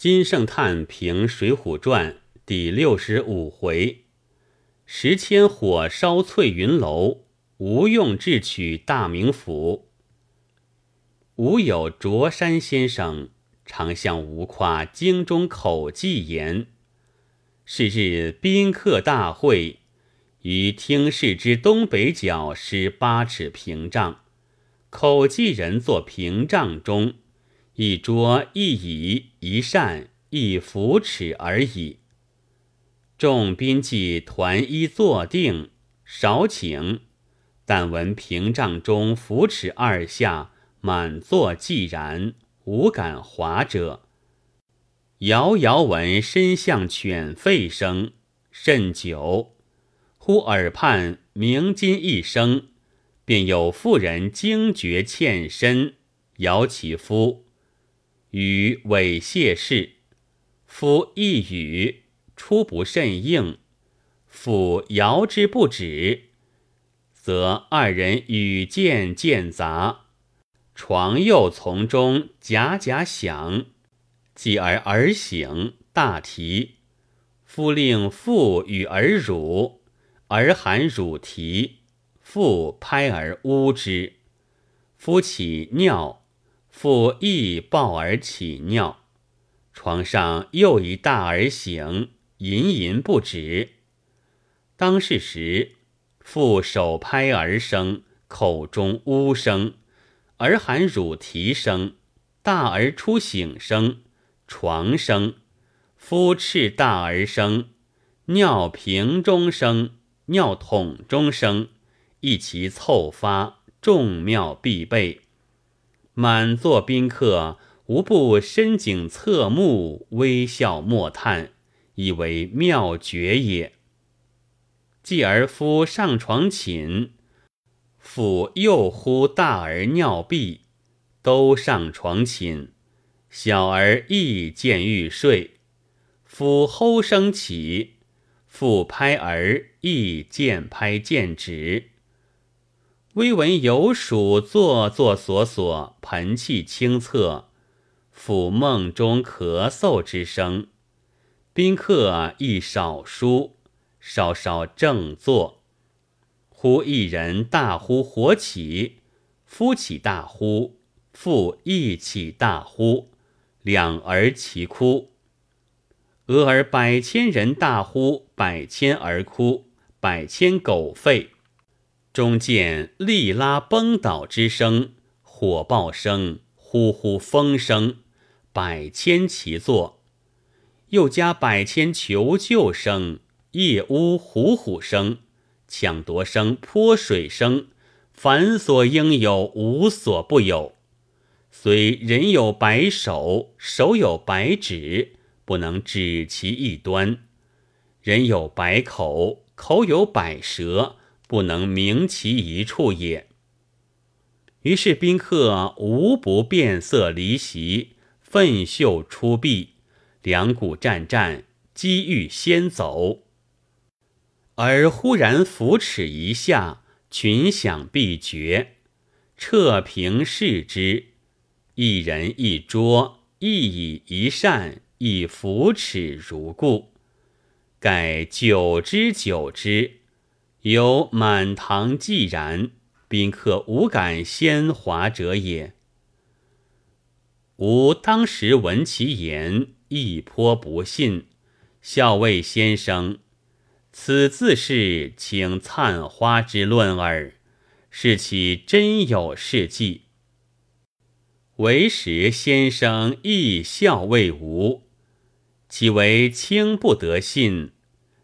金圣叹评《水浒传》第六十五回：时迁火烧翠云楼，吴用智取大名府。吴有卓山先生，常向吴夸京中口技言。是日宾客大会，于厅室之东北角施八尺屏障，口技人坐屏障中。一桌一椅一扇一扶持而已。众宾既团一坐定，少请，但闻屏障中扶持二下满座寂然，无敢滑者。遥遥闻身向犬吠声甚久，忽耳畔鸣金一声，便有妇人惊觉欠身，摇其夫。与猥亵事，夫一语出不甚应，父摇之不止，则二人语渐渐杂，床又从中夹夹响，继而而醒，大啼。夫令父与儿辱，儿含乳啼，父拍而呜之，夫起尿。父亦抱而起尿，床上又一大儿醒，吟吟不止。当是时，父手拍儿声，口中呜声，儿含乳啼声，大儿出醒声，床声，夫斥大儿声，尿瓶中声，尿桶中声，一齐凑发，众妙必备。满座宾客无不深景侧目，微笑莫叹，以为妙绝也。继而夫上床寝，父又呼大儿尿闭，都上床寝，小儿亦渐欲睡。夫吼声起，父拍儿亦渐拍渐止。微闻有鼠作作索索，盆气清澈，抚梦中咳嗽之声。宾客亦少疏，稍稍正坐。忽一人大呼火起，夫起大呼，父亦起大呼，两儿齐哭。俄而百千人大呼，百千儿哭，百千狗吠。中见力拉崩倒之声，火爆声，呼呼风声，百千齐作；又加百千求救声，夜呜虎虎声，抢夺声，泼水声，凡所应有，无所不有。虽人有百手，手有百指，不能指其一端；人有百口，口有百舌。不能明其一处也。于是宾客无不变色离席，奋袖出臂，两股战战，机欲先走。而忽然扶持一下，群响毕绝，撤平视之，一人一桌，一椅一扇，一扶持如故。盖久之久之。有满堂寂然，宾客无敢先华者也。吾当时闻其言，亦颇不信。校尉先生，此自是请灿花之论耳，是其真有事迹。唯时先生亦校尉吾，岂为轻不得信，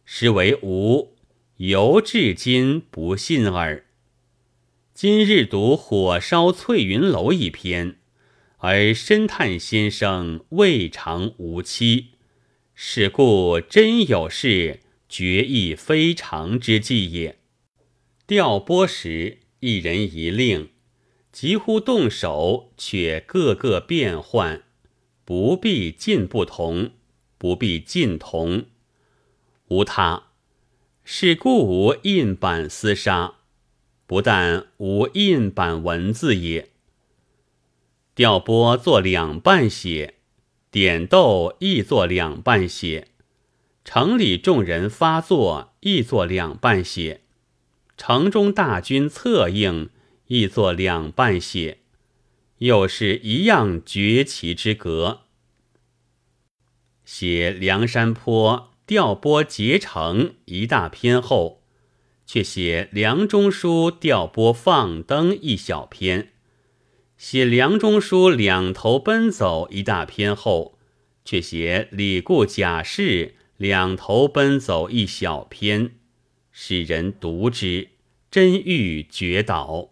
实为吾。犹至今不信耳。今日读《火烧翠云楼》一篇，而深叹先生未尝无期，是故真有事，决意非常之计也。调拨时，一人一令，急乎动手，却个个变换，不必尽不同，不必尽同，无他。是故无印版厮杀，不但无印版文字也。调拨作两半写，点斗亦作两半写；城里众人发作亦作两半写；城中大军策应亦作两半写。又是一样绝奇之格。写梁山坡调拨结成一大篇后，却写梁中书调拨放灯一小篇；写梁中书两头奔走一大篇后，却写李固贾氏两头奔走一小篇，使人读之真欲绝倒。